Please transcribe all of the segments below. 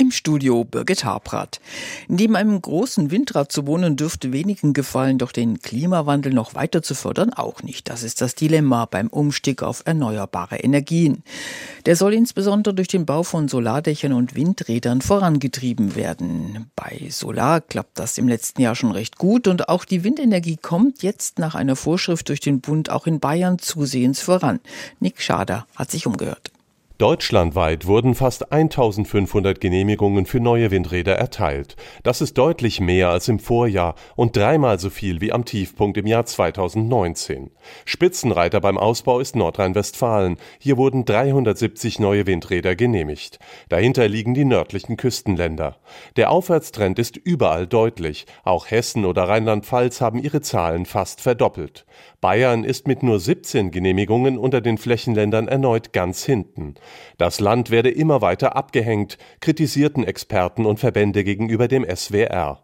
Im Studio Birgit Habrath. Neben einem großen Windrad zu wohnen dürfte wenigen gefallen, doch den Klimawandel noch weiter zu fördern auch nicht. Das ist das Dilemma beim Umstieg auf erneuerbare Energien. Der soll insbesondere durch den Bau von Solardächern und Windrädern vorangetrieben werden. Bei Solar klappt das im letzten Jahr schon recht gut und auch die Windenergie kommt jetzt nach einer Vorschrift durch den Bund auch in Bayern zusehends voran. Nick Schader hat sich umgehört. Deutschlandweit wurden fast 1500 Genehmigungen für neue Windräder erteilt. Das ist deutlich mehr als im Vorjahr und dreimal so viel wie am Tiefpunkt im Jahr 2019. Spitzenreiter beim Ausbau ist Nordrhein-Westfalen. Hier wurden 370 neue Windräder genehmigt. Dahinter liegen die nördlichen Küstenländer. Der Aufwärtstrend ist überall deutlich. Auch Hessen oder Rheinland-Pfalz haben ihre Zahlen fast verdoppelt. Bayern ist mit nur 17 Genehmigungen unter den Flächenländern erneut ganz hinten. Das Land werde immer weiter abgehängt, kritisierten Experten und Verbände gegenüber dem SWR.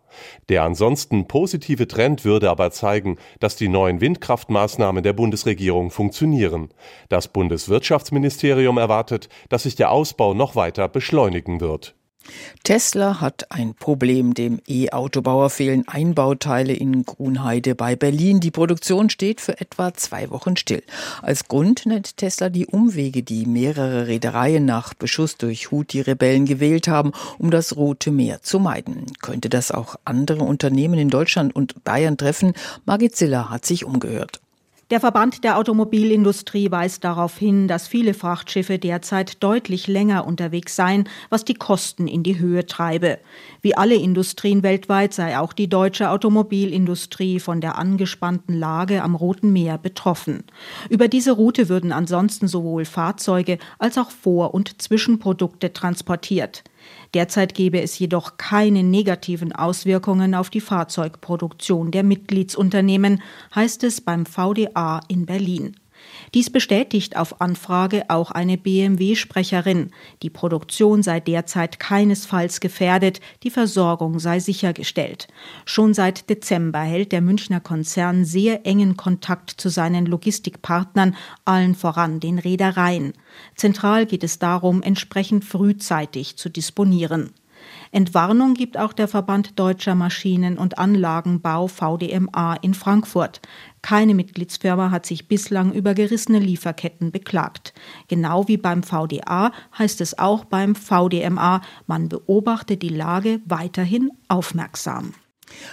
Der ansonsten positive Trend würde aber zeigen, dass die neuen Windkraftmaßnahmen der Bundesregierung funktionieren. Das Bundeswirtschaftsministerium erwartet, dass sich der Ausbau noch weiter beschleunigen wird. Tesla hat ein Problem. Dem E-Autobauer fehlen Einbauteile in Grunheide bei Berlin. Die Produktion steht für etwa zwei Wochen still. Als Grund nennt Tesla die Umwege, die mehrere Reedereien nach Beschuss durch Houthi-Rebellen gewählt haben, um das Rote Meer zu meiden. Könnte das auch andere Unternehmen in Deutschland und Bayern treffen? Margit Ziller hat sich umgehört. Der Verband der Automobilindustrie weist darauf hin, dass viele Frachtschiffe derzeit deutlich länger unterwegs seien, was die Kosten in die Höhe treibe. Wie alle Industrien weltweit sei auch die deutsche Automobilindustrie von der angespannten Lage am Roten Meer betroffen. Über diese Route würden ansonsten sowohl Fahrzeuge als auch Vor- und Zwischenprodukte transportiert. Derzeit gebe es jedoch keine negativen Auswirkungen auf die Fahrzeugproduktion der Mitgliedsunternehmen, heißt es beim VDA in Berlin. Dies bestätigt auf Anfrage auch eine BMW-Sprecherin. Die Produktion sei derzeit keinesfalls gefährdet, die Versorgung sei sichergestellt. Schon seit Dezember hält der Münchner Konzern sehr engen Kontakt zu seinen Logistikpartnern, allen voran den Reedereien. Zentral geht es darum, entsprechend frühzeitig zu disponieren. Entwarnung gibt auch der Verband Deutscher Maschinen- und Anlagenbau VDMA in Frankfurt. Keine Mitgliedsfirma hat sich bislang über gerissene Lieferketten beklagt. Genau wie beim VDA heißt es auch beim VDMA, man beobachtet die Lage weiterhin aufmerksam.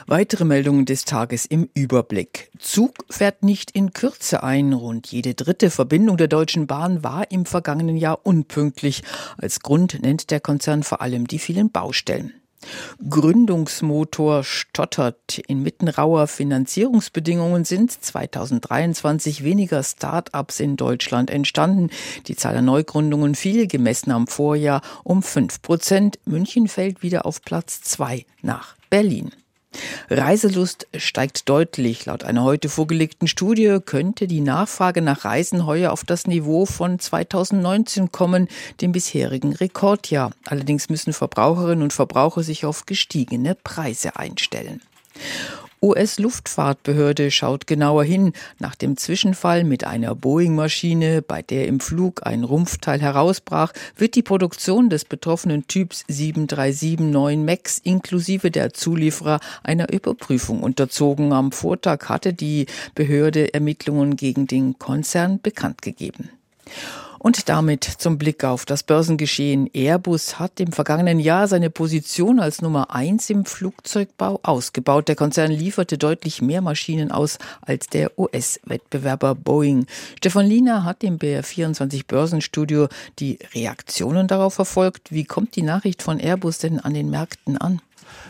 Weitere Meldungen des Tages im Überblick. Zug fährt nicht in Kürze ein. Rund jede dritte Verbindung der Deutschen Bahn war im vergangenen Jahr unpünktlich. Als Grund nennt der Konzern vor allem die vielen Baustellen. Gründungsmotor stottert. Inmitten rauer Finanzierungsbedingungen sind 2023 weniger Start-ups in Deutschland entstanden. Die Zahl der Neugründungen fiel gemessen am Vorjahr um fünf Prozent. München fällt wieder auf Platz zwei nach Berlin. Reiselust steigt deutlich. Laut einer heute vorgelegten Studie könnte die Nachfrage nach Reisen heuer auf das Niveau von 2019 kommen, dem bisherigen Rekordjahr. Allerdings müssen Verbraucherinnen und Verbraucher sich auf gestiegene Preise einstellen. US-Luftfahrtbehörde schaut genauer hin. Nach dem Zwischenfall mit einer Boeing-Maschine, bei der im Flug ein Rumpfteil herausbrach, wird die Produktion des betroffenen Typs 7379 MAX inklusive der Zulieferer einer Überprüfung unterzogen. Am Vortag hatte die Behörde Ermittlungen gegen den Konzern bekannt gegeben. Und damit zum Blick auf das Börsengeschehen. Airbus hat im vergangenen Jahr seine Position als Nummer eins im Flugzeugbau ausgebaut. Der Konzern lieferte deutlich mehr Maschinen aus als der US-Wettbewerber Boeing. Stefan Liener hat im BR24 Börsenstudio die Reaktionen darauf verfolgt. Wie kommt die Nachricht von Airbus denn an den Märkten an?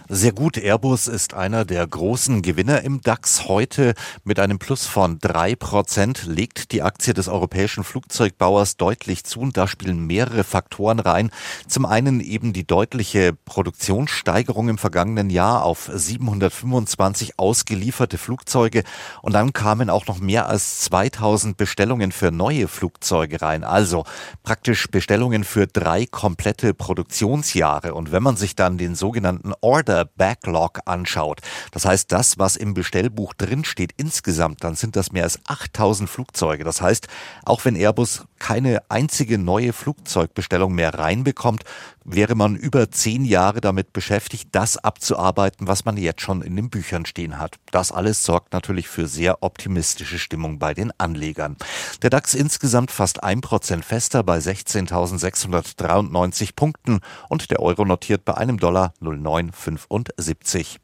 Sehr gut. Airbus ist einer der großen Gewinner im DAX. Heute mit einem Plus von drei Prozent legt die Aktie des europäischen Flugzeugbauers deutlich zu. Und da spielen mehrere Faktoren rein. Zum einen eben die deutliche Produktionssteigerung im vergangenen Jahr auf 725 ausgelieferte Flugzeuge. Und dann kamen auch noch mehr als 2000 Bestellungen für neue Flugzeuge rein. Also praktisch Bestellungen für drei komplette Produktionsjahre. Und wenn man sich dann den sogenannten Order Backlog anschaut, das heißt das, was im Bestellbuch drinsteht insgesamt, dann sind das mehr als 8000 Flugzeuge. Das heißt, auch wenn Airbus keine einzige neue Flugzeugbestellung mehr reinbekommt, wäre man über zehn Jahre damit beschäftigt, das abzuarbeiten, was man jetzt schon in den Büchern stehen hat. Das alles sorgt natürlich für sehr optimistische Stimmung bei den Anlegern. Der DAX insgesamt fast ein Prozent fester bei 16.693 Punkten und der Euro notiert bei einem Dollar 0,975.